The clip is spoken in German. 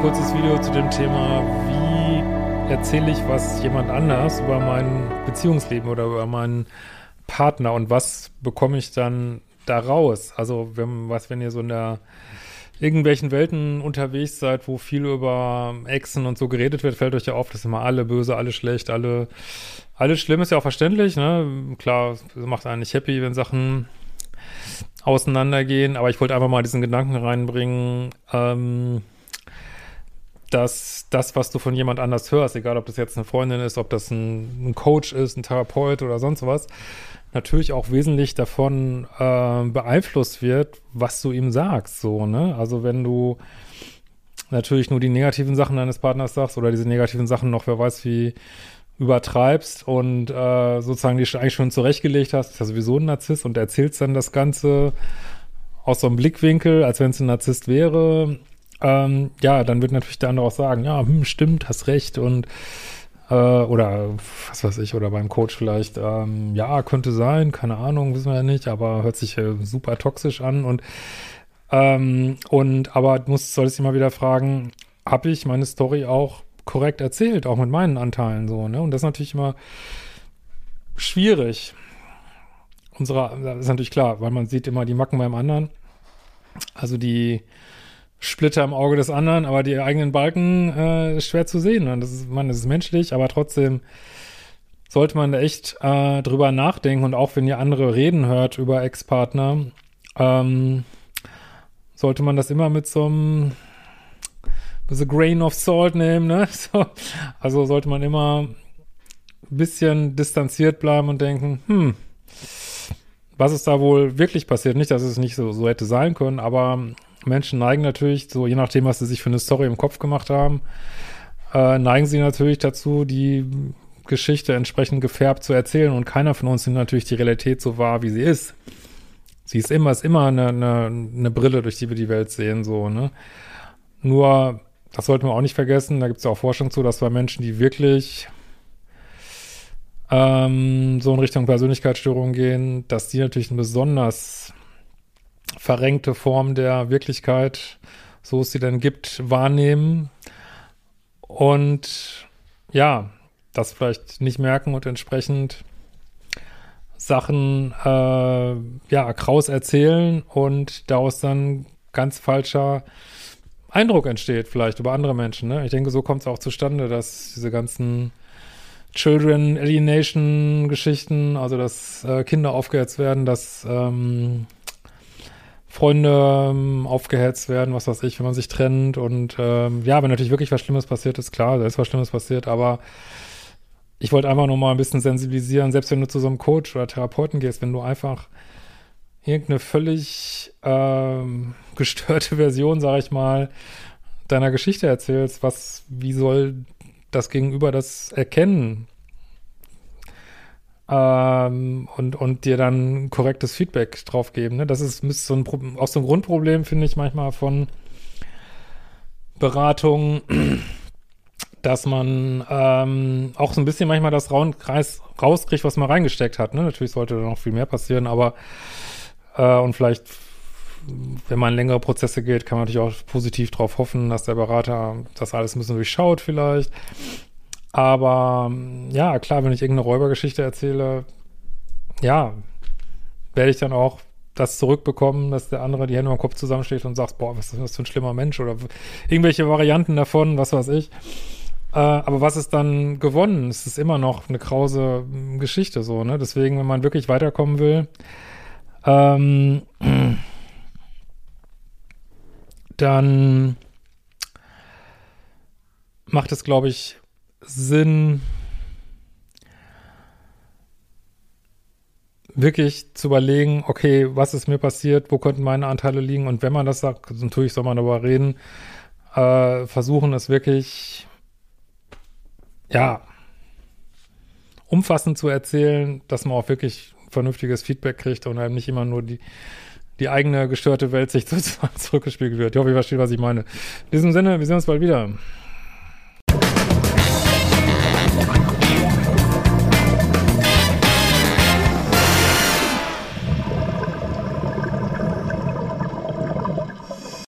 Kurzes Video zu dem Thema, wie erzähle ich was jemand anders über mein Beziehungsleben oder über meinen Partner und was bekomme ich dann da raus? Also, wenn, was, wenn ihr so in der irgendwelchen Welten unterwegs seid, wo viel über Exen und so geredet wird, fällt euch ja auf, dass immer alle böse, alle schlecht, alle, alles schlimm ist ja auch verständlich, ne? Klar, macht einen nicht happy, wenn Sachen auseinandergehen, aber ich wollte einfach mal diesen Gedanken reinbringen, ähm, dass das, was du von jemand anders hörst, egal ob das jetzt eine Freundin ist, ob das ein, ein Coach ist, ein Therapeut oder sonst was, natürlich auch wesentlich davon äh, beeinflusst wird, was du ihm sagst, so, ne? Also wenn du natürlich nur die negativen Sachen deines Partners sagst oder diese negativen Sachen noch, wer weiß wie, übertreibst und äh, sozusagen die eigentlich schon zurechtgelegt hast, ist ja sowieso ein Narzisst und erzählst dann das Ganze aus so einem Blickwinkel, als wenn es ein Narzisst wäre, ähm, ja, dann wird natürlich der andere auch sagen, ja, hm, stimmt, hast recht und äh, oder was weiß ich, oder beim Coach vielleicht, ähm, ja, könnte sein, keine Ahnung, wissen wir ja nicht, aber hört sich äh, super toxisch an und ähm, und aber muss solltest du mal wieder fragen, habe ich meine Story auch korrekt erzählt, auch mit meinen Anteilen so, ne? Und das ist natürlich immer schwierig. Unsere, das ist natürlich klar, weil man sieht immer die Macken beim anderen. Also die Splitter im Auge des anderen, aber die eigenen Balken äh, ist schwer zu sehen. Und das ist, man, das ist menschlich, aber trotzdem sollte man da echt äh, drüber nachdenken. Und auch wenn ihr andere reden hört über Ex-Partner, ähm, sollte man das immer mit so einem with a grain of salt nehmen, ne? So. Also sollte man immer ein bisschen distanziert bleiben und denken, hm, was ist da wohl wirklich passiert? Nicht, dass es nicht so, so hätte sein können, aber Menschen neigen natürlich, so je nachdem, was sie sich für eine Story im Kopf gemacht haben, äh, neigen sie natürlich dazu, die Geschichte entsprechend gefärbt zu erzählen und keiner von uns nimmt natürlich die Realität so wahr, wie sie ist. Sie ist immer, ist immer eine, eine, eine Brille, durch die wir die Welt sehen, so, ne? Nur das sollten wir auch nicht vergessen, da gibt es ja auch Forschung zu, dass bei Menschen, die wirklich ähm, so in Richtung Persönlichkeitsstörung gehen, dass die natürlich eine besonders verrenkte Form der Wirklichkeit, so es sie denn gibt, wahrnehmen und ja, das vielleicht nicht merken und entsprechend Sachen äh, ja kraus erzählen und daraus dann ganz falscher Eindruck entsteht, vielleicht über andere Menschen. Ne? Ich denke, so kommt es auch zustande, dass diese ganzen Children Alienation Geschichten, also dass äh, Kinder aufgehetzt werden, dass ähm, Freunde ähm, aufgehetzt werden, was weiß ich, wenn man sich trennt und ähm, ja, wenn natürlich wirklich was Schlimmes passiert ist, klar, da ist was Schlimmes passiert, aber ich wollte einfach nur mal ein bisschen sensibilisieren, selbst wenn du zu so einem Coach oder Therapeuten gehst, wenn du einfach irgendeine völlig ähm, gestörte Version, sag ich mal, deiner Geschichte erzählst, was, wie soll das Gegenüber das erkennen? Ähm, und, und dir dann korrektes Feedback drauf geben. Ne? Das ist, ist so ein, auch so ein Grundproblem, finde ich manchmal von Beratung, dass man ähm, auch so ein bisschen manchmal das Raunkreis rauskriegt, was man reingesteckt hat. Ne? Natürlich sollte da noch viel mehr passieren, aber äh, und vielleicht, wenn man längere Prozesse geht, kann man natürlich auch positiv darauf hoffen, dass der Berater das alles ein bisschen durchschaut vielleicht. Aber ja, klar, wenn ich irgendeine Räubergeschichte erzähle, ja, werde ich dann auch das zurückbekommen, dass der andere die Hände am Kopf zusammensteht und sagt, boah, was ist das für ein schlimmer Mensch oder irgendwelche Varianten davon, was weiß ich. Äh, aber was ist dann gewonnen? Es ist immer noch eine krause Geschichte so, ne? Deswegen, wenn man wirklich weiterkommen will, ähm, dann macht es, glaube ich, Sinn, wirklich zu überlegen, okay, was ist mir passiert, wo könnten meine Anteile liegen und wenn man das sagt, natürlich soll man darüber reden, äh, versuchen es wirklich, ja, umfassend zu erzählen, dass man auch wirklich vernünftiges Feedback kriegt und einem nicht immer nur die, die eigene gestörte Welt sich sozusagen zurückgespiegelt wird. Ich hoffe, ihr versteht, was ich meine. In diesem Sinne, wir sehen uns bald wieder.